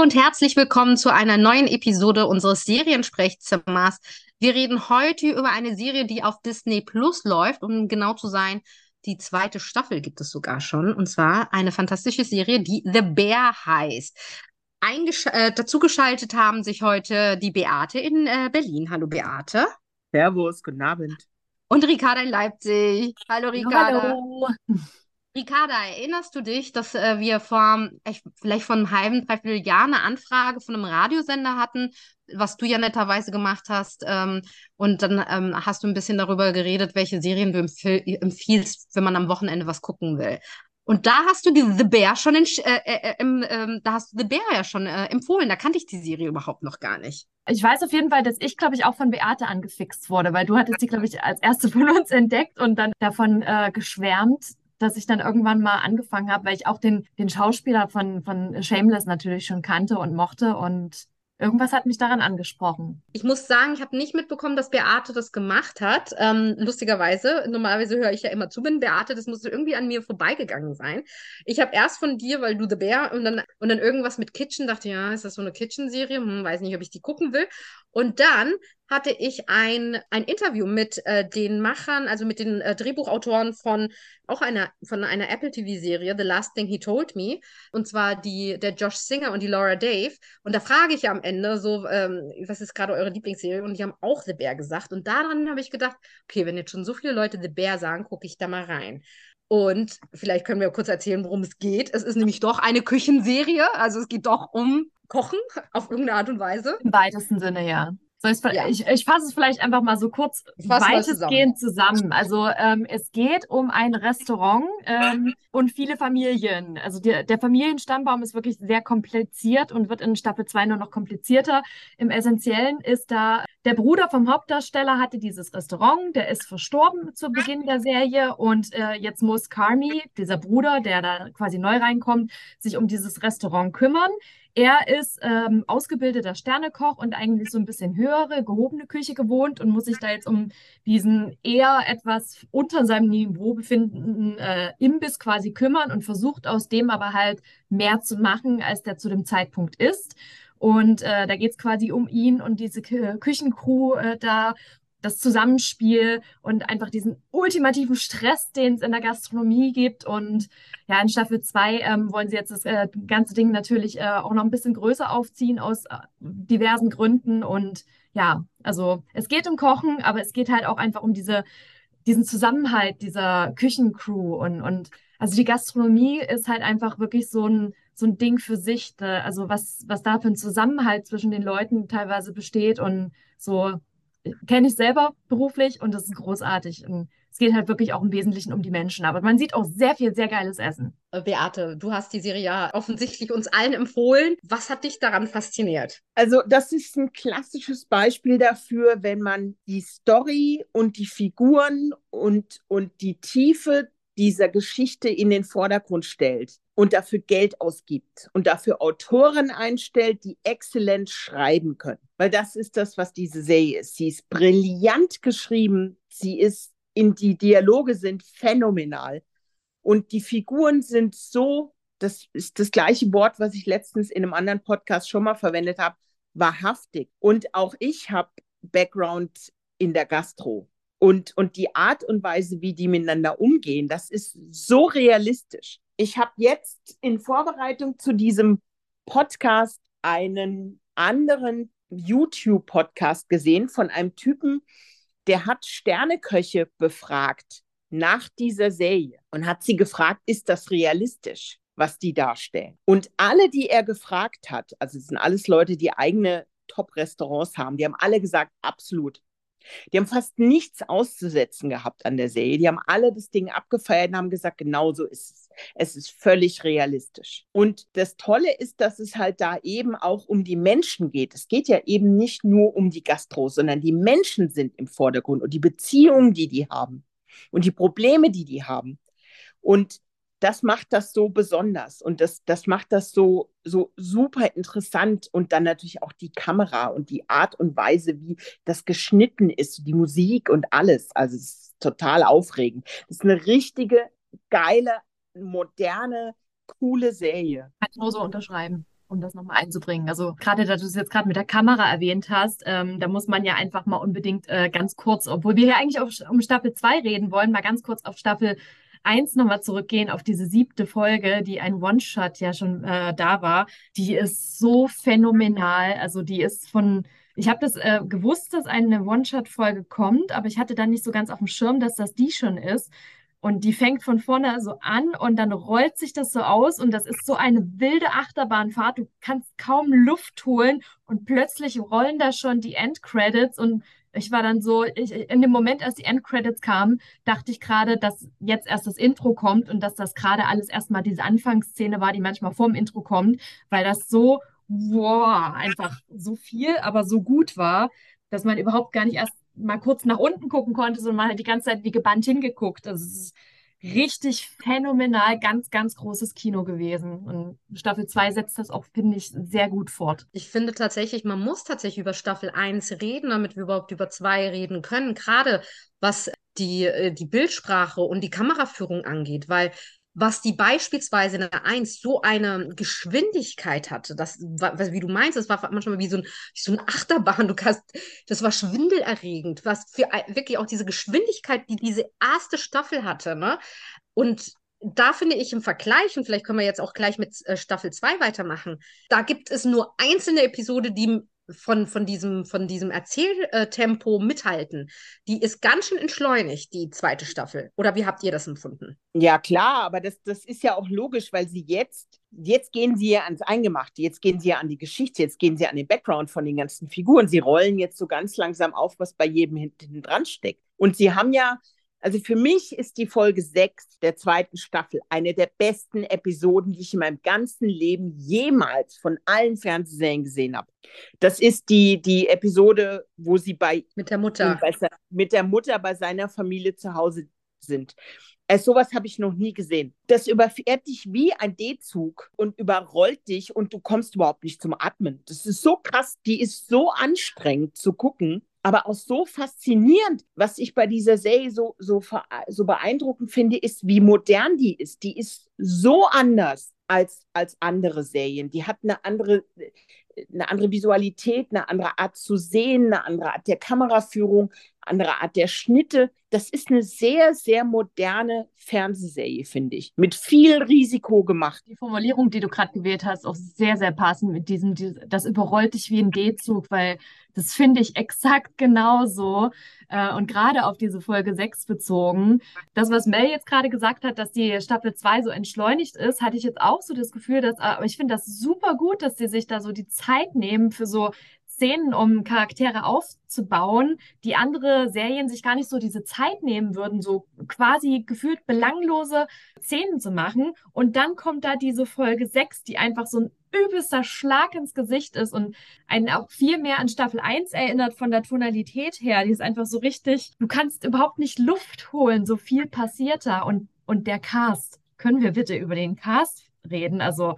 Hallo und herzlich willkommen zu einer neuen Episode unseres Seriensprechzimmers. Wir reden heute über eine Serie, die auf Disney Plus läuft, um genau zu sein. Die zweite Staffel gibt es sogar schon, und zwar eine fantastische Serie, die The Bear heißt. Eingesch äh, dazugeschaltet haben sich heute die Beate in äh, Berlin. Hallo Beate. Servus, guten Abend. Und Ricarda in Leipzig. Hallo Ricarda. Hallo. Ricarda, erinnerst du dich, dass äh, wir vor echt, vielleicht vor einem halben, dreiviertel Jahr eine Anfrage von einem Radiosender hatten, was du ja netterweise gemacht hast? Ähm, und dann ähm, hast du ein bisschen darüber geredet, welche Serien du empfiehl empfiehlst, wenn man am Wochenende was gucken will. Und da hast du die The Bear schon in, äh, äh, im, ähm, da hast du The Bear ja schon äh, empfohlen. Da kannte ich die Serie überhaupt noch gar nicht. Ich weiß auf jeden Fall, dass ich, glaube ich, auch von Beate angefixt wurde, weil du hattest sie, glaube ich, als erste von uns entdeckt und dann davon äh, geschwärmt, dass ich dann irgendwann mal angefangen habe, weil ich auch den, den Schauspieler von, von Shameless natürlich schon kannte und mochte und Irgendwas hat mich daran angesprochen. Ich muss sagen, ich habe nicht mitbekommen, dass Beate das gemacht hat. Ähm, lustigerweise, normalerweise höre ich ja immer zu, bin Beate, das muss irgendwie an mir vorbeigegangen sein. Ich habe erst von dir, weil du The Bear und dann, und dann irgendwas mit Kitchen, dachte, ja, ist das so eine Kitchen-Serie? Hm, weiß nicht, ob ich die gucken will. Und dann hatte ich ein, ein Interview mit äh, den Machern, also mit den äh, Drehbuchautoren von auch einer, von einer Apple TV-Serie, The Last Thing He Told Me. Und zwar die, der Josh Singer und die Laura Dave. Und da frage ich am Ende so, ähm, was ist gerade eure Lieblingsserie? Und die haben auch The Bear gesagt. Und daran habe ich gedacht, okay, wenn jetzt schon so viele Leute The Bear sagen, gucke ich da mal rein. Und vielleicht können wir kurz erzählen, worum es geht. Es ist nämlich doch eine Küchenserie. Also es geht doch um Kochen auf irgendeine Art und Weise. Im weitesten Sinne, ja. So, ja. ich, ich fasse es vielleicht einfach mal so kurz weitestgehend zusammen. zusammen. Also ähm, es geht um ein Restaurant ähm, und viele Familien. Also die, der Familienstammbaum ist wirklich sehr kompliziert und wird in Staffel 2 nur noch komplizierter. Im Essentiellen ist da der Bruder vom Hauptdarsteller hatte dieses Restaurant, der ist verstorben zu Beginn der Serie und äh, jetzt muss Carmi, dieser Bruder, der da quasi neu reinkommt, sich um dieses Restaurant kümmern. Er ist ähm, ausgebildeter Sternekoch und eigentlich so ein bisschen höhere, gehobene Küche gewohnt und muss sich da jetzt um diesen eher etwas unter seinem Niveau befindenden äh, Imbiss quasi kümmern und versucht aus dem aber halt mehr zu machen, als der zu dem Zeitpunkt ist. Und äh, da geht es quasi um ihn und diese Küchencrew äh, da das Zusammenspiel und einfach diesen ultimativen Stress, den es in der Gastronomie gibt. Und ja, in Staffel 2 ähm, wollen sie jetzt das äh, ganze Ding natürlich äh, auch noch ein bisschen größer aufziehen aus äh, diversen Gründen. Und ja, also es geht um Kochen, aber es geht halt auch einfach um diese, diesen Zusammenhalt dieser Küchencrew und, und also die Gastronomie ist halt einfach wirklich so ein, so ein Ding für sich. Da, also was, was da für ein Zusammenhalt zwischen den Leuten teilweise besteht und so kenne ich selber beruflich und das ist großartig. Und es geht halt wirklich auch im Wesentlichen um die Menschen. Aber man sieht auch sehr viel, sehr geiles Essen. Äh, Beate, du hast die Serie ja offensichtlich uns allen empfohlen. Was hat dich daran fasziniert? Also, das ist ein klassisches Beispiel dafür, wenn man die Story und die Figuren und, und die Tiefe dieser Geschichte in den Vordergrund stellt und dafür Geld ausgibt und dafür Autoren einstellt, die exzellent schreiben können. Weil das ist das, was diese Serie ist. Sie ist brillant geschrieben, sie ist in die Dialoge sind phänomenal und die Figuren sind so, das ist das gleiche Wort, was ich letztens in einem anderen Podcast schon mal verwendet habe, wahrhaftig. Und auch ich habe Background in der Gastro. Und, und die Art und Weise, wie die miteinander umgehen, das ist so realistisch. Ich habe jetzt in Vorbereitung zu diesem Podcast einen anderen YouTube-Podcast gesehen von einem Typen, der hat Sterneköche befragt nach dieser Serie und hat sie gefragt, ist das realistisch, was die darstellen? Und alle, die er gefragt hat, also es sind alles Leute, die eigene Top-Restaurants haben, die haben alle gesagt, absolut. Die haben fast nichts auszusetzen gehabt an der Serie. Die haben alle das Ding abgefeiert und haben gesagt, genau so ist es. Es ist völlig realistisch. Und das Tolle ist, dass es halt da eben auch um die Menschen geht. Es geht ja eben nicht nur um die Gastros, sondern die Menschen sind im Vordergrund und die Beziehungen, die die haben und die Probleme, die die haben. Und das macht das so besonders und das, das macht das so, so super interessant und dann natürlich auch die Kamera und die Art und Weise, wie das geschnitten ist, die Musik und alles. Also es ist total aufregend. Es ist eine richtige, geile, moderne, coole Serie. Kann ich nur so unterschreiben. um das nochmal einzubringen. Also gerade, da du es jetzt gerade mit der Kamera erwähnt hast, ähm, da muss man ja einfach mal unbedingt äh, ganz kurz, obwohl wir hier eigentlich auf, um Staffel 2 reden wollen, mal ganz kurz auf Staffel 1 nochmal zurückgehen, auf diese siebte Folge, die ein One-Shot ja schon äh, da war. Die ist so phänomenal. Also die ist von ich habe das äh, gewusst, dass eine One-Shot-Folge kommt, aber ich hatte dann nicht so ganz auf dem Schirm, dass das die schon ist. Und die fängt von vorne so an und dann rollt sich das so aus und das ist so eine wilde Achterbahnfahrt. Du kannst kaum Luft holen und plötzlich rollen da schon die Endcredits und ich war dann so, ich, in dem Moment, als die Endcredits kamen, dachte ich gerade, dass jetzt erst das Intro kommt und dass das gerade alles erstmal diese Anfangsszene war, die manchmal vorm Intro kommt, weil das so, wow, einfach so viel, aber so gut war, dass man überhaupt gar nicht erst mal kurz nach unten gucken konnte, sondern man hat die ganze Zeit wie gebannt hingeguckt. Also es ist richtig phänomenal, ganz, ganz großes Kino gewesen. Und Staffel 2 setzt das auch, finde ich, sehr gut fort. Ich finde tatsächlich, man muss tatsächlich über Staffel 1 reden, damit wir überhaupt über 2 reden können. Gerade was die, äh, die Bildsprache und die Kameraführung angeht, weil was die beispielsweise in der 1 so eine Geschwindigkeit hatte, das, wie du meinst, das war manchmal wie so ein, wie so ein Achterbahn, du kannst, das war schwindelerregend, was für wirklich auch diese Geschwindigkeit, die diese erste Staffel hatte, ne? Und da finde ich im Vergleich, und vielleicht können wir jetzt auch gleich mit äh, Staffel 2 weitermachen, da gibt es nur einzelne Episode, die von, von diesem, von diesem Erzähltempo mithalten. Die ist ganz schön entschleunigt, die zweite Staffel. Oder wie habt ihr das empfunden? Ja, klar, aber das, das ist ja auch logisch, weil sie jetzt, jetzt gehen sie ja ans Eingemachte, jetzt gehen sie ja an die Geschichte, jetzt gehen sie an den Background von den ganzen Figuren. Sie rollen jetzt so ganz langsam auf, was bei jedem hinten dran steckt. Und sie haben ja also für mich ist die Folge 6 der zweiten Staffel eine der besten Episoden, die ich in meinem ganzen Leben jemals von allen Fernsehserien gesehen habe. Das ist die, die Episode, wo sie bei mit der Mutter bei, mit der Mutter bei seiner Familie zu Hause sind. Also sowas habe ich noch nie gesehen. Das überfährt dich wie ein D-Zug und überrollt dich und du kommst überhaupt nicht zum Atmen. Das ist so krass, die ist so anstrengend zu gucken aber auch so faszinierend, was ich bei dieser Serie so, so, so beeindruckend finde, ist, wie modern die ist. Die ist so anders als, als andere Serien. Die hat eine andere, eine andere Visualität, eine andere Art zu sehen, eine andere Art der Kameraführung, andere Art der Schnitte. Das ist eine sehr, sehr moderne Fernsehserie, finde ich. Mit viel Risiko gemacht. Die Formulierung, die du gerade gewählt hast, auch sehr, sehr passend mit diesem, das überrollt dich wie ein D-Zug, weil das finde ich exakt genauso. Äh, und gerade auf diese Folge 6 bezogen. Das, was Mel jetzt gerade gesagt hat, dass die Staffel 2 so entschleunigt ist, hatte ich jetzt auch so das Gefühl, dass, aber ich finde das super gut, dass sie sich da so die Zeit nehmen für so Szenen, um Charaktere aufzubauen, die andere Serien sich gar nicht so diese Zeit nehmen würden, so quasi gefühlt belanglose Szenen zu machen. Und dann kommt da diese Folge 6, die einfach so ein übelster Schlag ins Gesicht ist und einen auch viel mehr an Staffel 1 erinnert von der Tonalität her. Die ist einfach so richtig, du kannst überhaupt nicht Luft holen, so viel passiert da. Und, und der Cast, können wir bitte über den Cast reden? Also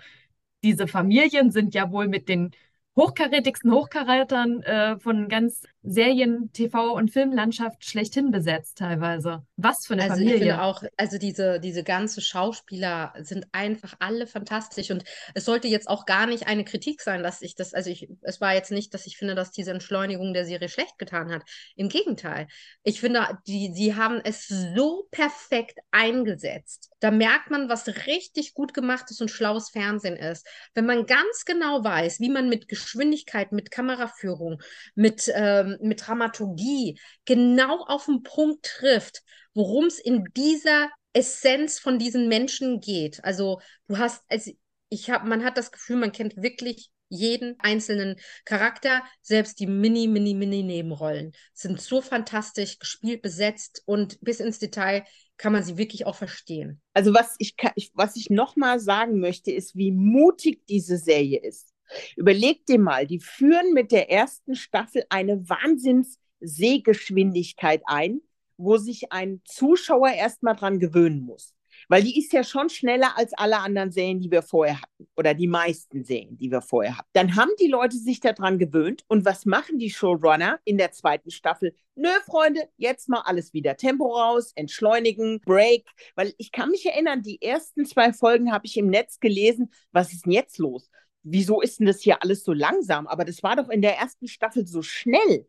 diese Familien sind ja wohl mit den hochkarätigsten Hochkarätern äh, von ganz Serien, TV und Filmlandschaft schlechthin besetzt teilweise. Was für eine also Familie. Ich finde auch, also diese, diese ganze Schauspieler sind einfach alle fantastisch und es sollte jetzt auch gar nicht eine Kritik sein, dass ich das, also ich, es war jetzt nicht, dass ich finde, dass diese Entschleunigung der Serie schlecht getan hat. Im Gegenteil. Ich finde, die, sie haben es so perfekt eingesetzt. Da merkt man, was richtig gut gemacht ist und schlaues Fernsehen ist. Wenn man ganz genau weiß, wie man mit Geschwindigkeit, mit Kameraführung, mit ähm, mit Dramaturgie genau auf den Punkt trifft, worum es in dieser Essenz von diesen Menschen geht. Also du hast, also ich habe, man hat das Gefühl, man kennt wirklich jeden einzelnen Charakter, selbst die mini, mini, mini Nebenrollen sind so fantastisch gespielt, besetzt und bis ins Detail kann man sie wirklich auch verstehen. Also was ich, was ich noch mal sagen möchte, ist, wie mutig diese Serie ist. Überleg dir mal, die führen mit der ersten Staffel eine Wahnsinns-Sehgeschwindigkeit ein, wo sich ein Zuschauer erstmal dran gewöhnen muss. Weil die ist ja schon schneller als alle anderen Serien, die wir vorher hatten. Oder die meisten Serien, die wir vorher hatten. Dann haben die Leute sich daran gewöhnt. Und was machen die Showrunner in der zweiten Staffel? Nö, Freunde, jetzt mal alles wieder Tempo raus, entschleunigen, Break. Weil ich kann mich erinnern, die ersten zwei Folgen habe ich im Netz gelesen. Was ist denn jetzt los? Wieso ist denn das hier alles so langsam? Aber das war doch in der ersten Staffel so schnell.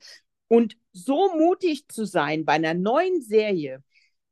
Und so mutig zu sein bei einer neuen Serie,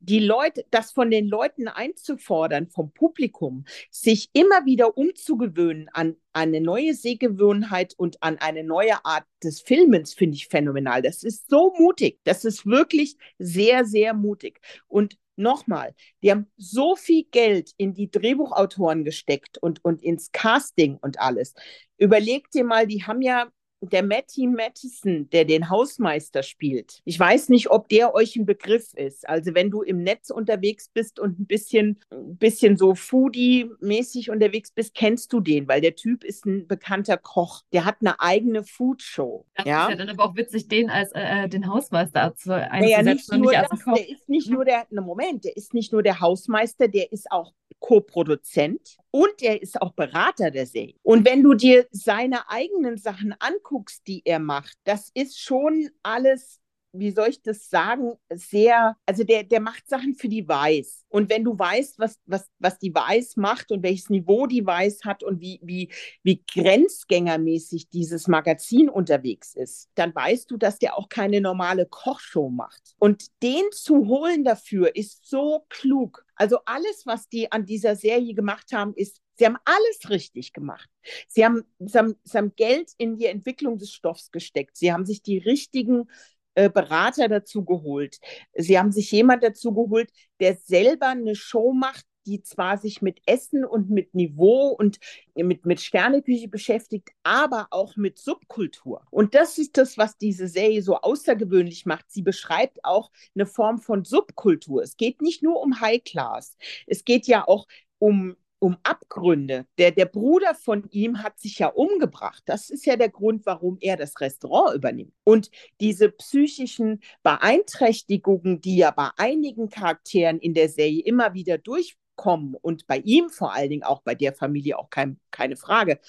die Leute, das von den Leuten einzufordern, vom Publikum, sich immer wieder umzugewöhnen an eine neue Sehgewohnheit und an eine neue Art des Filmens, finde ich phänomenal. Das ist so mutig. Das ist wirklich sehr, sehr mutig. Und nochmal, die haben so viel Geld in die Drehbuchautoren gesteckt und, und ins Casting und alles. Überleg dir mal, die haben ja der Matty Mattison, der den Hausmeister spielt. Ich weiß nicht, ob der euch ein Begriff ist. Also wenn du im Netz unterwegs bist und ein bisschen, ein bisschen so Foodie-mäßig unterwegs bist, kennst du den, weil der Typ ist ein bekannter Koch. Der hat eine eigene Foodshow. Das ja? ist ja dann aber auch witzig, den als äh, den Hausmeister zu einzusetzen naja, nicht nur nicht das, Der ist nicht nur der, ne Moment, der ist nicht nur der Hausmeister, der ist auch Co-Produzent und er ist auch Berater der Serie. Und wenn du dir seine eigenen Sachen anguckst, die er macht, das ist schon alles wie soll ich das sagen, sehr, also der, der macht Sachen für die Weiß. Und wenn du weißt, was, was, was die Weiß macht und welches Niveau die Weiß hat und wie, wie, wie grenzgängermäßig dieses Magazin unterwegs ist, dann weißt du, dass der auch keine normale Kochshow macht. Und den zu holen dafür ist so klug. Also alles, was die an dieser Serie gemacht haben, ist Sie haben alles richtig gemacht. Sie haben, sie haben, sie haben Geld in die Entwicklung des Stoffs gesteckt. Sie haben sich die richtigen äh, Berater dazu geholt. Sie haben sich jemand dazu geholt, der selber eine Show macht, die zwar sich mit Essen und mit Niveau und mit, mit Sterneküche beschäftigt, aber auch mit Subkultur. Und das ist das, was diese Serie so außergewöhnlich macht. Sie beschreibt auch eine Form von Subkultur. Es geht nicht nur um High Class. Es geht ja auch um um Abgründe. Der, der Bruder von ihm hat sich ja umgebracht. Das ist ja der Grund, warum er das Restaurant übernimmt. Und diese psychischen Beeinträchtigungen, die ja bei einigen Charakteren in der Serie immer wieder durchkommen und bei ihm vor allen Dingen auch bei der Familie auch kein, keine Frage,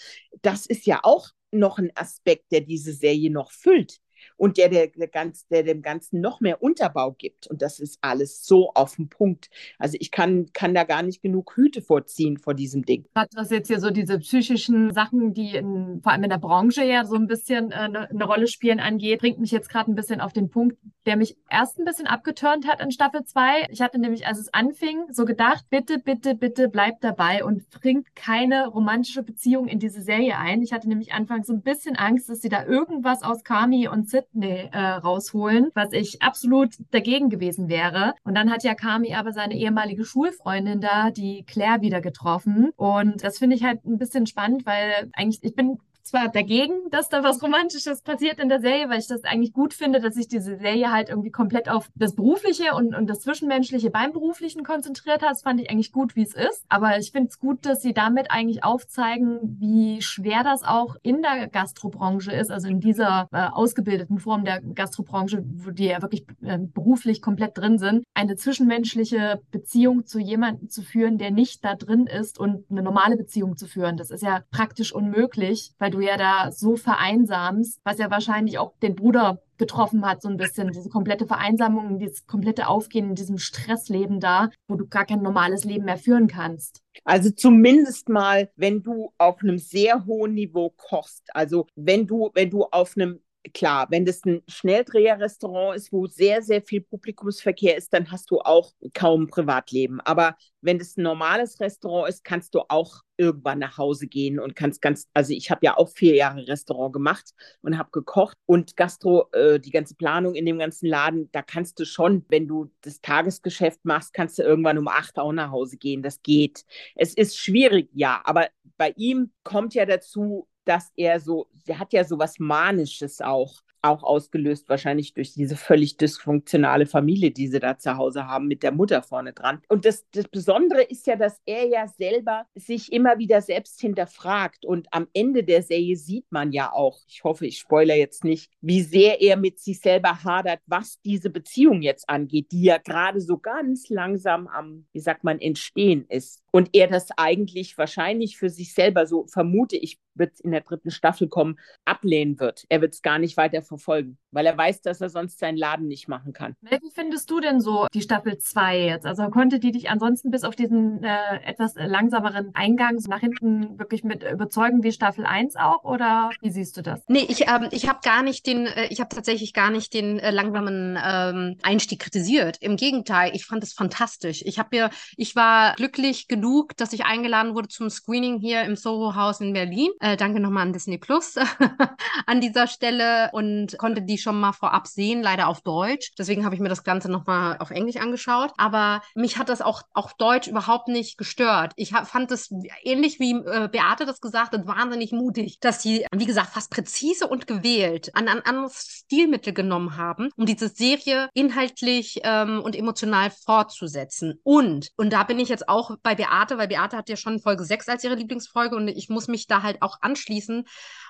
das ist ja auch noch ein Aspekt, der diese Serie noch füllt und der, der, der, ganz, der dem Ganzen noch mehr Unterbau gibt. Und das ist alles so auf den Punkt. Also ich kann, kann da gar nicht genug Hüte vorziehen vor diesem Ding. Gerade was jetzt hier so diese psychischen Sachen, die in, vor allem in der Branche ja so ein bisschen äh, eine, eine Rolle spielen angeht, bringt mich jetzt gerade ein bisschen auf den Punkt, der mich erst ein bisschen abgeturnt hat in Staffel 2. Ich hatte nämlich, als es anfing, so gedacht, bitte, bitte, bitte bleibt dabei und bringt keine romantische Beziehung in diese Serie ein. Ich hatte nämlich anfangs so ein bisschen Angst, dass sie da irgendwas aus Kami und Sydney äh, rausholen, was ich absolut dagegen gewesen wäre. Und dann hat ja Kami aber seine ehemalige Schulfreundin da, die Claire, wieder getroffen. Und das finde ich halt ein bisschen spannend, weil eigentlich, ich bin zwar dagegen, dass da was Romantisches passiert in der Serie, weil ich das eigentlich gut finde, dass sich diese Serie halt irgendwie komplett auf das Berufliche und, und das Zwischenmenschliche beim Beruflichen konzentriert hat. Das fand ich eigentlich gut, wie es ist. Aber ich finde es gut, dass sie damit eigentlich aufzeigen, wie schwer das auch in der Gastrobranche ist, also in dieser äh, ausgebildeten Form der Gastrobranche, wo die ja wirklich äh, beruflich komplett drin sind, eine zwischenmenschliche Beziehung zu jemandem zu führen, der nicht da drin ist und eine normale Beziehung zu führen. Das ist ja praktisch unmöglich, weil du ja da so vereinsamst, was ja wahrscheinlich auch den Bruder getroffen hat, so ein bisschen. Diese komplette Vereinsamung, dieses komplette Aufgehen in diesem Stressleben da, wo du gar kein normales Leben mehr führen kannst. Also zumindest mal, wenn du auf einem sehr hohen Niveau kochst. Also wenn du, wenn du auf einem klar, wenn das ein Schnelldreherrestaurant ist, wo sehr, sehr viel Publikumsverkehr ist, dann hast du auch kaum Privatleben. Aber wenn das ein normales Restaurant ist, kannst du auch irgendwann nach Hause gehen und kannst ganz, also ich habe ja auch vier Jahre Restaurant gemacht und habe gekocht und Gastro, äh, die ganze Planung in dem ganzen Laden, da kannst du schon, wenn du das Tagesgeschäft machst, kannst du irgendwann um acht auch nach Hause gehen. Das geht. Es ist schwierig, ja, aber bei ihm kommt ja dazu, dass er so, er hat ja so was Manisches auch, auch ausgelöst, wahrscheinlich durch diese völlig dysfunktionale Familie, die sie da zu Hause haben, mit der Mutter vorne dran. Und das, das Besondere ist ja, dass er ja selber sich immer wieder selbst hinterfragt. Und am Ende der Serie sieht man ja auch, ich hoffe, ich spoilere jetzt nicht, wie sehr er mit sich selber hadert, was diese Beziehung jetzt angeht, die ja gerade so ganz langsam am, wie sagt man, entstehen ist. Und er das eigentlich wahrscheinlich für sich selber, so vermute ich, wird es in der dritten Staffel kommen, ablehnen wird. Er wird es gar nicht weiter verfolgen, weil er weiß, dass er sonst seinen Laden nicht machen kann. Wie findest du denn so die Staffel 2 jetzt? Also konnte die dich ansonsten bis auf diesen äh, etwas langsameren Eingang so nach hinten wirklich mit überzeugen wie Staffel 1 auch oder wie siehst du das? Nee, ich, ähm, ich habe gar nicht den, äh, ich habe tatsächlich gar nicht den äh, langsamen ähm, Einstieg kritisiert. Im Gegenteil, ich fand es fantastisch. Ich habe mir, ich war glücklich genug, dass ich eingeladen wurde zum Screening hier im Soho House in Berlin. Äh, danke nochmal an Disney Plus an dieser Stelle und konnte die schon mal vorab sehen, leider auf Deutsch. Deswegen habe ich mir das Ganze nochmal auf Englisch angeschaut. Aber mich hat das auch auf Deutsch überhaupt nicht gestört. Ich hab, fand es ähnlich wie äh, Beate das gesagt hat, wahnsinnig mutig, dass sie, wie gesagt, fast präzise und gewählt an ein anderes Stilmittel genommen haben, um diese Serie inhaltlich ähm, und emotional fortzusetzen. Und, und da bin ich jetzt auch bei Beate, weil Beate hat ja schon Folge 6 als ihre Lieblingsfolge und ich muss mich da halt auch anschließen.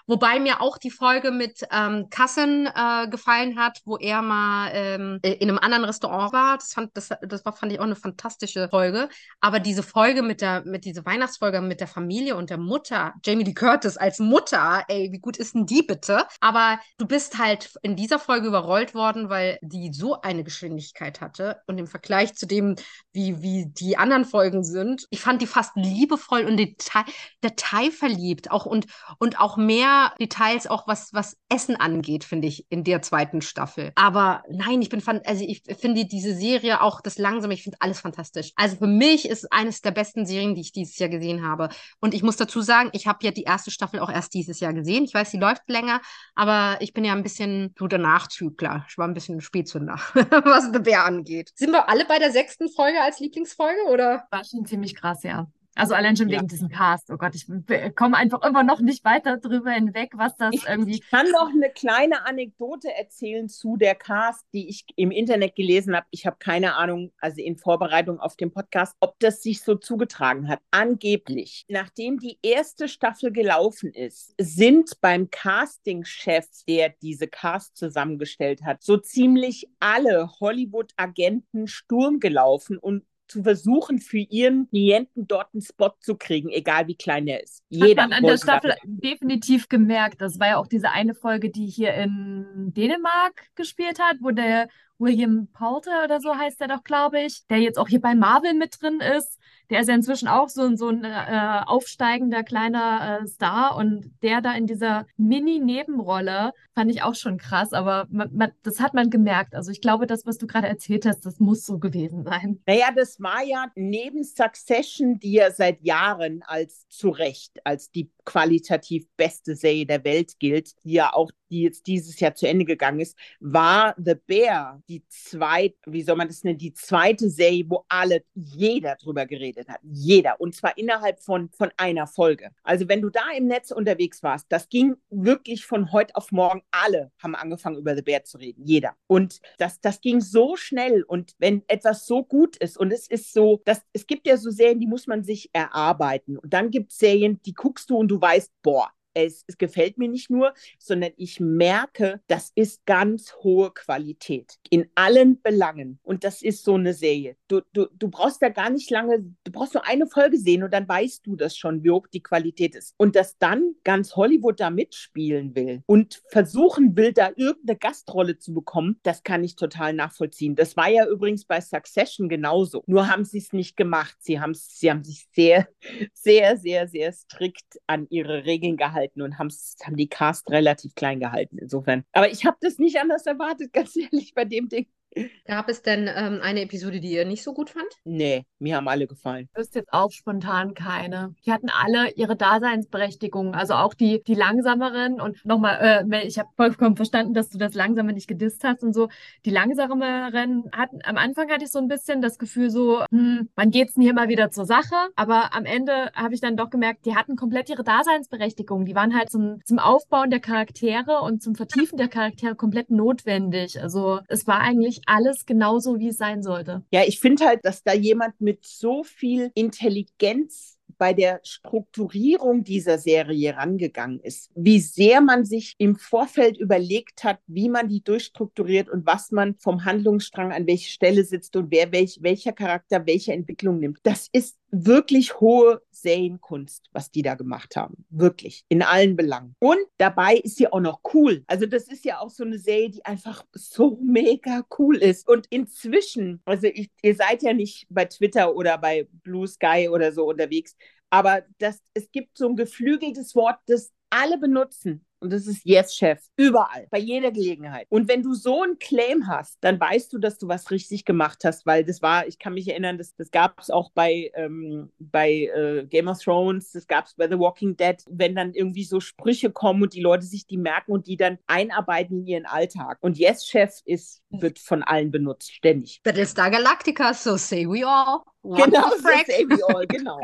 Wobei mir auch die Folge mit ähm, Kassen äh, gefallen hat, wo er mal ähm, äh, in einem anderen Restaurant war. Das fand, das, das war, fand ich auch eine fantastische Folge. Aber diese Folge mit der, mit dieser Weihnachtsfolge mit der Familie und der Mutter, Jamie Lee Curtis als Mutter, ey, wie gut ist denn die bitte? Aber du bist halt in dieser Folge überrollt worden, weil die so eine Geschwindigkeit hatte und im Vergleich zu dem, wie, wie die anderen Folgen sind, ich fand die fast liebevoll und detail, detailverliebt auch und, und auch mehr Details, auch was, was Essen angeht, finde ich, in der zweiten Staffel. Aber nein, ich bin, also ich finde diese Serie auch das Langsame, ich finde alles fantastisch. Also für mich ist eines der besten Serien, die ich dieses Jahr gesehen habe. Und ich muss dazu sagen, ich habe ja die erste Staffel auch erst dieses Jahr gesehen. Ich weiß, sie läuft länger, aber ich bin ja ein bisschen der Nachzügler. Ich war ein bisschen Spätzünder, was The Bear angeht. Sind wir alle bei der sechsten Folge als Lieblingsfolge, oder? War schon ziemlich krass, ja. Also allein schon wegen ja. diesem Cast. Oh Gott, ich komme einfach immer noch nicht weiter drüber hinweg, was das ich, irgendwie. Ich kann noch eine kleine Anekdote erzählen zu der Cast, die ich im Internet gelesen habe. Ich habe keine Ahnung, also in Vorbereitung auf den Podcast, ob das sich so zugetragen hat. Angeblich, nachdem die erste Staffel gelaufen ist, sind beim Casting-Chef, der diese Cast zusammengestellt hat, so ziemlich alle Hollywood-Agenten Sturm gelaufen und zu versuchen, für ihren Klienten dort einen Spot zu kriegen, egal wie klein er ist. Jeder Hat man an der Staffel definitiv gemerkt. Das war ja auch diese eine Folge, die hier in Dänemark gespielt hat, wo der William Poulter oder so heißt er doch, glaube ich, der jetzt auch hier bei Marvel mit drin ist. Der ist ja inzwischen auch so, so ein äh, aufsteigender kleiner äh, Star und der da in dieser Mini-Nebenrolle fand ich auch schon krass, aber man, man, das hat man gemerkt. Also ich glaube, das, was du gerade erzählt hast, das muss so gewesen sein. Naja, das war ja neben Succession, die ja seit Jahren als zu Recht als die qualitativ beste Serie der Welt gilt, die ja auch die jetzt dieses Jahr zu Ende gegangen ist, war The Bear die zweite, wie soll man das nennen, die zweite Serie, wo alle, jeder drüber geredet hat. Jeder. Und zwar innerhalb von, von einer Folge. Also wenn du da im Netz unterwegs warst, das ging wirklich von heute auf morgen. Alle haben angefangen, über The Bear zu reden. Jeder. Und das, das ging so schnell. Und wenn etwas so gut ist und es ist so, dass es gibt ja so Serien, die muss man sich erarbeiten. Und dann gibt es Serien, die guckst du und du weißt, boah, es, es gefällt mir nicht nur, sondern ich merke, das ist ganz hohe Qualität in allen Belangen. Und das ist so eine Serie. Du, du, du brauchst da gar nicht lange, du brauchst nur eine Folge sehen und dann weißt du das schon, wie hoch die Qualität ist. Und dass dann ganz Hollywood da mitspielen will und versuchen will, da irgendeine Gastrolle zu bekommen, das kann ich total nachvollziehen. Das war ja übrigens bei Succession genauso. Nur haben sie es nicht gemacht. Sie, sie haben sich sehr, sehr, sehr, sehr strikt an ihre Regeln gehalten gehalten und haben die Cast relativ klein gehalten. Insofern. Aber ich habe das nicht anders erwartet, ganz ehrlich, bei dem Ding. Gab es denn ähm, eine Episode, die ihr nicht so gut fand? Nee, mir haben alle gefallen. Ich wüsste jetzt auch spontan keine. Die hatten alle ihre Daseinsberechtigung. Also auch die, die langsameren. Und nochmal, äh, ich habe vollkommen verstanden, dass du das Langsame nicht gedisst hast und so. Die langsameren hatten, am Anfang hatte ich so ein bisschen das Gefühl so, hm, wann geht's denn hier mal wieder zur Sache? Aber am Ende habe ich dann doch gemerkt, die hatten komplett ihre Daseinsberechtigung. Die waren halt zum, zum Aufbauen der Charaktere und zum Vertiefen der Charaktere komplett notwendig. Also es war eigentlich alles genauso, wie es sein sollte. Ja, ich finde halt, dass da jemand mit so viel Intelligenz bei der Strukturierung dieser Serie rangegangen ist, wie sehr man sich im Vorfeld überlegt hat, wie man die durchstrukturiert und was man vom Handlungsstrang an welche Stelle sitzt und wer welch, welcher Charakter welche Entwicklung nimmt. Das ist wirklich hohe Serienkunst, was die da gemacht haben. Wirklich. In allen Belangen. Und dabei ist sie auch noch cool. Also das ist ja auch so eine Serie, die einfach so mega cool ist. Und inzwischen, also ich, ihr seid ja nicht bei Twitter oder bei Blue Sky oder so unterwegs, aber das, es gibt so ein geflügeltes Wort, das alle benutzen. Und das ist Yes Chef. Überall. Bei jeder Gelegenheit. Und wenn du so einen Claim hast, dann weißt du, dass du was richtig gemacht hast, weil das war, ich kann mich erinnern, das, das gab es auch bei, ähm, bei äh, Game of Thrones, das gab es bei The Walking Dead, wenn dann irgendwie so Sprüche kommen und die Leute sich die merken und die dann einarbeiten in ihren Alltag. Und Yes Chef ist, wird von allen benutzt, ständig. Battlestar Galactica, so say we all. What genau, we all, genau.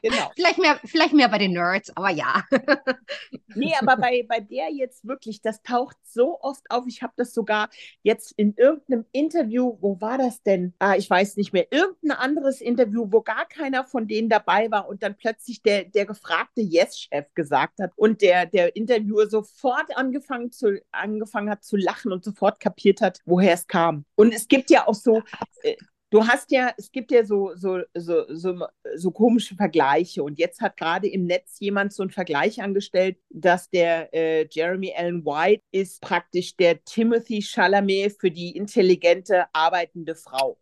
genau. vielleicht, mehr, vielleicht mehr bei den Nerds, aber ja. nee, aber bei, bei der jetzt wirklich, das taucht so oft auf. Ich habe das sogar jetzt in irgendeinem Interview, wo war das denn? Ah, ich weiß nicht mehr. Irgendein anderes Interview, wo gar keiner von denen dabei war und dann plötzlich der, der gefragte Yes-Chef gesagt hat und der, der Interviewer sofort angefangen, zu, angefangen hat zu lachen und sofort kapiert hat, woher es kam. Und es gibt ja auch so. Äh, Du hast ja, es gibt ja so, so, so, so, so komische Vergleiche. Und jetzt hat gerade im Netz jemand so einen Vergleich angestellt, dass der äh, Jeremy Allen White ist praktisch der Timothy Chalamet für die intelligente, arbeitende Frau.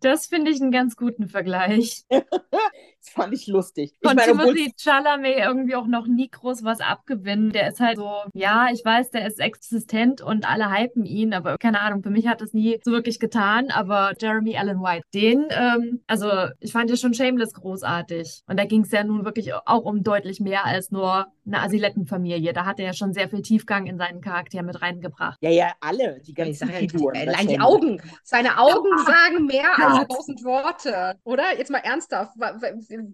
Das finde ich einen ganz guten Vergleich. das fand ich lustig. Von ich meine, Timothy Chalamet irgendwie auch noch nie groß was abgewinnen. Der ist halt so, ja, ich weiß, der ist existent und alle hypen ihn, aber keine Ahnung, für mich hat das nie so wirklich getan. Aber Jeremy Allen White, den, ähm, also ich fand ja schon Shameless großartig. Und da ging es ja nun wirklich auch um deutlich mehr als nur eine Asilettenfamilie. Da hat er ja schon sehr viel Tiefgang in seinen Charakter mit reingebracht. Ja, ja, alle, die ganzen Figuren. Allein die Augen, seine Augen sagen mehr als tausend Worte, oder? Jetzt mal ernsthaft,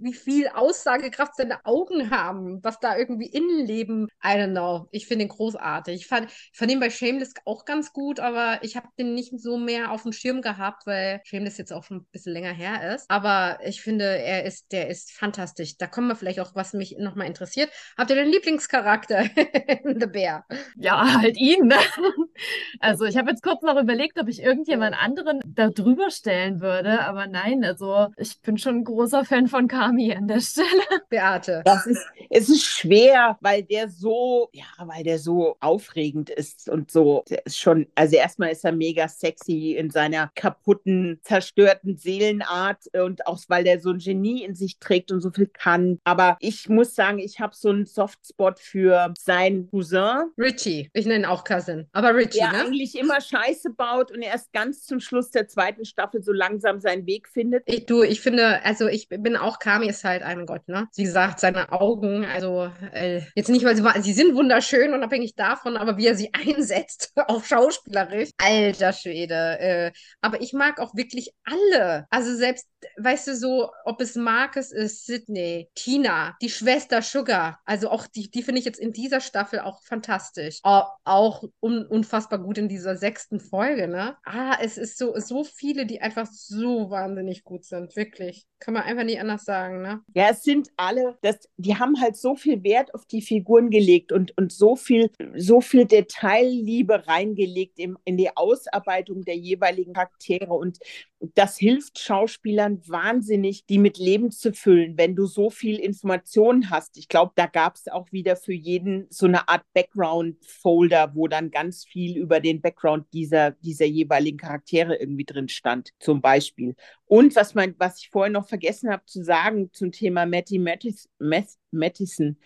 wie viel Aussagekraft seine Augen haben, was da irgendwie innen leben. I don't know. Ich finde ihn großartig. Ich fand, ich fand ihn bei Shameless auch ganz gut, aber ich habe den nicht so mehr auf dem Schirm gehabt, weil Shameless jetzt auch schon ein bisschen länger her ist. Aber ich finde, er ist, der ist fantastisch. Da kommen wir vielleicht auch, was mich nochmal interessiert. Habt ihr den Lieblingscharakter in The Bear? Ja, halt ihn. Ne? Also ich habe jetzt kurz noch überlegt, ob ich irgendjemand anderen da drüber stellen würde, aber nein, also ich bin schon ein großer Fan von Kami an der Stelle. Beate. Das ist, es ist schwer, weil der so, ja, weil der so aufregend ist und so. Ist schon, also erstmal ist er mega sexy in seiner kaputten, zerstörten Seelenart und auch weil der so ein Genie in sich trägt und so viel kann. Aber ich muss sagen, ich habe so einen Softspot für seinen Cousin. Richie. Ich nenne ihn auch Cousin. Aber Richie, der ne? eigentlich immer Scheiße baut und erst ganz zum Schluss der zweiten Staffel so langsam seinen Weg findet. Ich, du, ich finde, also ich bin auch, Kami ist halt ein Gott, ne? Wie gesagt, seine Augen, also äh, jetzt nicht, weil sie, sie sind wunderschön, unabhängig davon, aber wie er sie einsetzt, auch schauspielerisch, alter Schwede. Äh, aber ich mag auch wirklich alle. Also selbst, weißt du, so, ob es Marcus ist, Sydney, Tina, die Schwester Sugar, also auch die, die finde ich jetzt in dieser Staffel auch fantastisch. Auch, un, unfassbar gut in dieser sechsten Folge, ne? Ah, es ist so, so viele, die einfach so wahnsinnig gut sind, wirklich. Kann man einfach nicht anders sagen, ne? Ja, es sind alle, das, die haben halt so viel Wert auf die Figuren gelegt und, und so viel, so viel Detailliebe reingelegt im, in die Ausarbeitung der jeweiligen Charaktere. Und das hilft Schauspielern wahnsinnig, die mit Leben zu füllen, wenn du so viel Informationen hast. Ich glaube, da gab es auch wieder für jeden so eine Art Background-Folder, wo dann ganz viel über den Background dieser, dieser jeweiligen Charaktere irgendwie drin stand, zum Beispiel. Und was, mein, was ich vorhin noch vergessen habe zu sagen zum Thema Matty Mattison,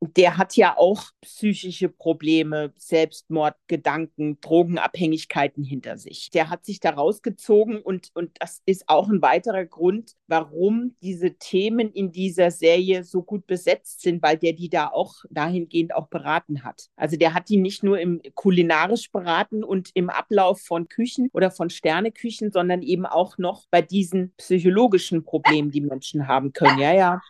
der hat ja auch psychische Probleme, Selbstmordgedanken, Drogenabhängigkeiten hinter sich. Der hat sich da rausgezogen und, und das ist auch ein weiterer Grund, warum diese Themen in dieser Serie so gut besetzt sind, weil der die da auch dahingehend auch beraten hat. Also der hat die nicht nur im kulinarisch beraten und im Ablauf von Küchen oder von Sterneküchen, sondern eben auch noch bei diesen psychologischen Problemen, die Menschen haben können. Ja, ja.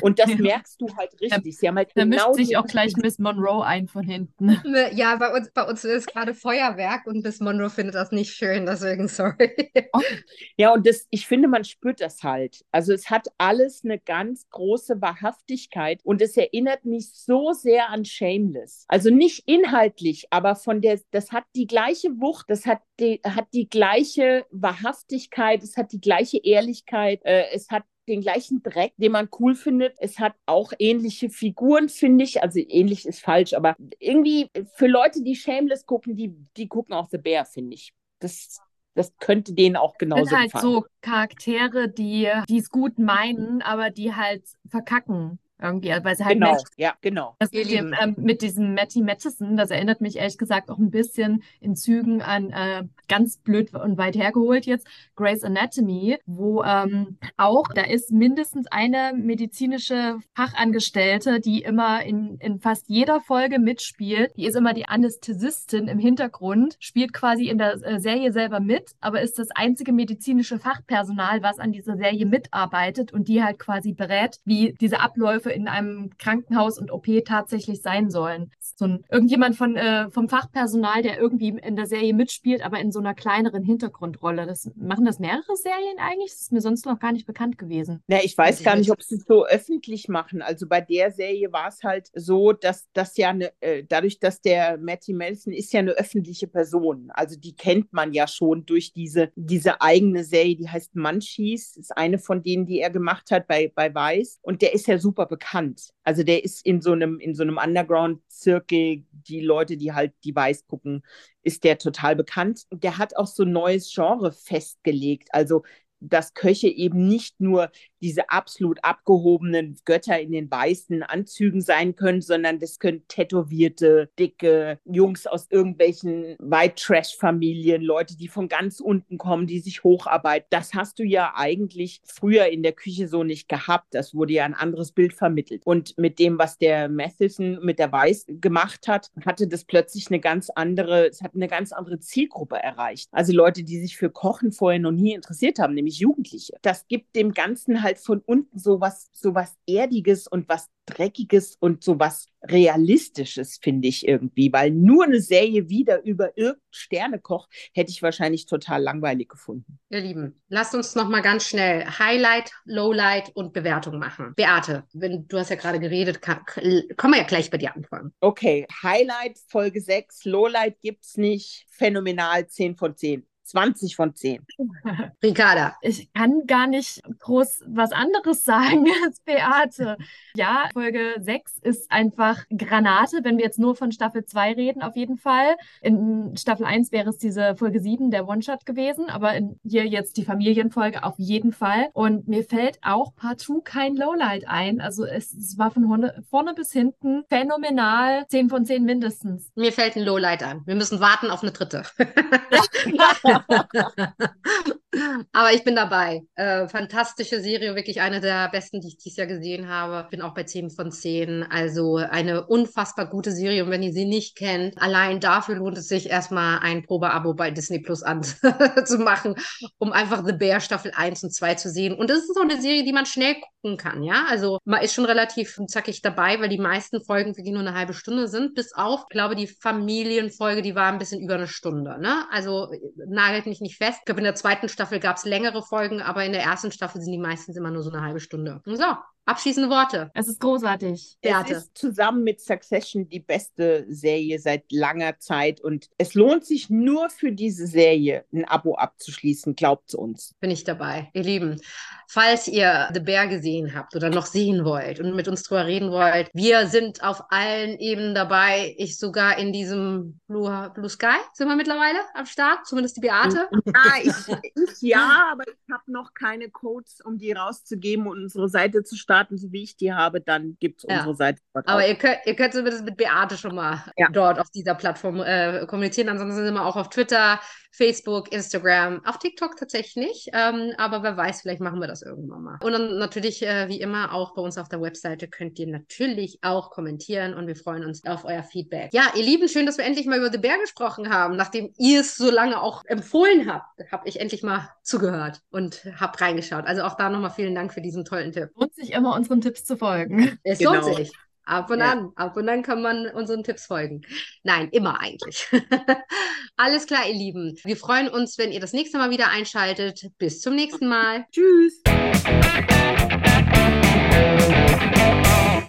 Und das ja. merkst du halt richtig. Sie haben halt da genau mischt sich auch gleich Miss Monroe ein von hinten. Ne, ja, bei uns, bei uns ist gerade Feuerwerk und Miss Monroe findet das nicht schön, deswegen sorry. Ja, und das, ich finde, man spürt das halt. Also es hat alles eine ganz große Wahrhaftigkeit und es erinnert mich so sehr an Shameless. Also nicht inhaltlich, aber von der, das hat die gleiche Wucht, das hat die, hat die gleiche Wahrhaftigkeit, es hat die gleiche Ehrlichkeit, äh, es hat den gleichen Dreck, den man cool findet. Es hat auch ähnliche Figuren, finde ich. Also ähnlich ist falsch, aber irgendwie für Leute, die Shameless gucken, die, die gucken auch The Bear, finde ich. Das das könnte denen auch genauso sind halt gefallen. so Charaktere, die es gut meinen, aber die halt verkacken. Irgendwie, weil sie halt genau, Mensch, ja, genau. Das mit, dem, ähm, mit diesem Matty Matheson, das erinnert mich ehrlich gesagt auch ein bisschen in Zügen an äh, ganz blöd und weit hergeholt jetzt Grey's Anatomy, wo ähm, auch, da ist mindestens eine medizinische Fachangestellte, die immer in, in fast jeder Folge mitspielt. Die ist immer die Anästhesistin im Hintergrund, spielt quasi in der äh, Serie selber mit, aber ist das einzige medizinische Fachpersonal, was an dieser Serie mitarbeitet und die halt quasi berät, wie diese Abläufe in einem Krankenhaus und OP tatsächlich sein sollen. So ein, irgendjemand von, äh, vom Fachpersonal, der irgendwie in der Serie mitspielt, aber in so einer kleineren Hintergrundrolle. Das, machen das mehrere Serien eigentlich? Das ist mir sonst noch gar nicht bekannt gewesen. Ja, ich weiß gar nicht, ob sie es so öffentlich machen. Also bei der Serie war es halt so, dass das ja eine, äh, dadurch, dass der Matty Melson ist ja eine öffentliche Person. Also die kennt man ja schon durch diese, diese eigene Serie, die heißt Munchies, ist eine von denen, die er gemacht hat bei, bei Weiß. Und der ist ja super bekannt. Also der ist in so einem, in so einem Underground-Zirkel, die Leute, die halt die Weiß gucken, ist der total bekannt. Der hat auch so ein neues Genre festgelegt. Also dass Köche eben nicht nur diese absolut abgehobenen Götter in den weißen Anzügen sein können, sondern das können tätowierte, dicke Jungs aus irgendwelchen White Trash Familien, Leute, die von ganz unten kommen, die sich hocharbeiten. Das hast du ja eigentlich früher in der Küche so nicht gehabt. Das wurde ja ein anderes Bild vermittelt. Und mit dem, was der Matheson mit der Weiß gemacht hat, hatte das plötzlich eine ganz andere, es hat eine ganz andere Zielgruppe erreicht. Also Leute, die sich für Kochen vorher noch nie interessiert haben, nämlich Jugendliche. Das gibt dem Ganzen halt von unten so was, so was Erdiges und was Dreckiges und so was Realistisches, finde ich irgendwie, weil nur eine Serie wieder über irgendeinen Sternekoch hätte ich wahrscheinlich total langweilig gefunden. Ihr Lieben, lasst uns noch mal ganz schnell Highlight, Lowlight und Bewertung machen. Beate, wenn, du hast ja gerade geredet, kann, können wir ja gleich bei dir anfangen. Okay, Highlight Folge 6, Lowlight gibt es nicht, phänomenal 10 von 10. 20 von 10. Ricarda. Ich kann gar nicht groß was anderes sagen als Beate. Ja, Folge 6 ist einfach Granate, wenn wir jetzt nur von Staffel 2 reden, auf jeden Fall. In Staffel 1 wäre es diese Folge 7, der One-Shot gewesen, aber hier jetzt die Familienfolge auf jeden Fall. Und mir fällt auch partout kein Lowlight ein. Also es, es war von vorne, vorne bis hinten phänomenal. 10 von 10 mindestens. Mir fällt ein Lowlight an. Wir müssen warten auf eine dritte. Aber ich bin dabei. Äh, fantastische Serie, wirklich eine der besten, die ich dieses Jahr gesehen habe. Bin auch bei 10 von 10. Also eine unfassbar gute Serie. Und wenn ihr sie nicht kennt, allein dafür lohnt es sich erstmal ein Probeabo bei Disney Plus anzumachen, um einfach The Bear Staffel 1 und 2 zu sehen. Und das ist so eine Serie, die man schnell gucken kann, ja. Also man ist schon relativ zackig dabei, weil die meisten Folgen wirklich nur eine halbe Stunde sind. Bis auf, ich glaube, die Familienfolge, die war ein bisschen über eine Stunde. Ne? Also nagelt mich nicht fest. Ich glaube, in der zweiten Staffel gab es längere Folgen, aber in der ersten Staffel sind die meistens immer nur so eine halbe Stunde. So, Abschließende Worte. Es ist großartig. Beate. Es ist zusammen mit Succession die beste Serie seit langer Zeit und es lohnt sich nur für diese Serie ein Abo abzuschließen, glaubt uns. Bin ich dabei. Ihr Lieben, falls ihr The Bear gesehen habt oder noch sehen wollt und mit uns drüber reden wollt, wir sind auf allen Ebenen dabei. Ich sogar in diesem Blue, Blue Sky sind wir mittlerweile am Start, zumindest die Beate. Ja, ich, ich ja, aber ich habe noch keine Codes, um die rauszugeben und unsere Seite zu starten starten, so wie ich die habe, dann gibt es ja. unsere Seite. Aber ihr könnt, ihr könnt zumindest mit Beate schon mal ja. dort auf dieser Plattform äh, kommunizieren. Ansonsten sind wir auch auf Twitter, Facebook, Instagram, auf TikTok tatsächlich nicht. Ähm, aber wer weiß, vielleicht machen wir das irgendwann mal. Und dann natürlich, äh, wie immer, auch bei uns auf der Webseite könnt ihr natürlich auch kommentieren und wir freuen uns auf euer Feedback. Ja, ihr Lieben, schön, dass wir endlich mal über The Bear gesprochen haben. Nachdem ihr es so lange auch empfohlen habt, habe ich endlich mal zugehört und habe reingeschaut. Also auch da nochmal vielen Dank für diesen tollen Tipp. Lohnt sich immer, unseren Tipps zu folgen. Es genau. lohnt sich. Ab und ja. an, ab und an kann man unseren Tipps folgen. Nein, immer eigentlich. Alles klar, ihr Lieben. Wir freuen uns, wenn ihr das nächste Mal wieder einschaltet. Bis zum nächsten Mal. Tschüss.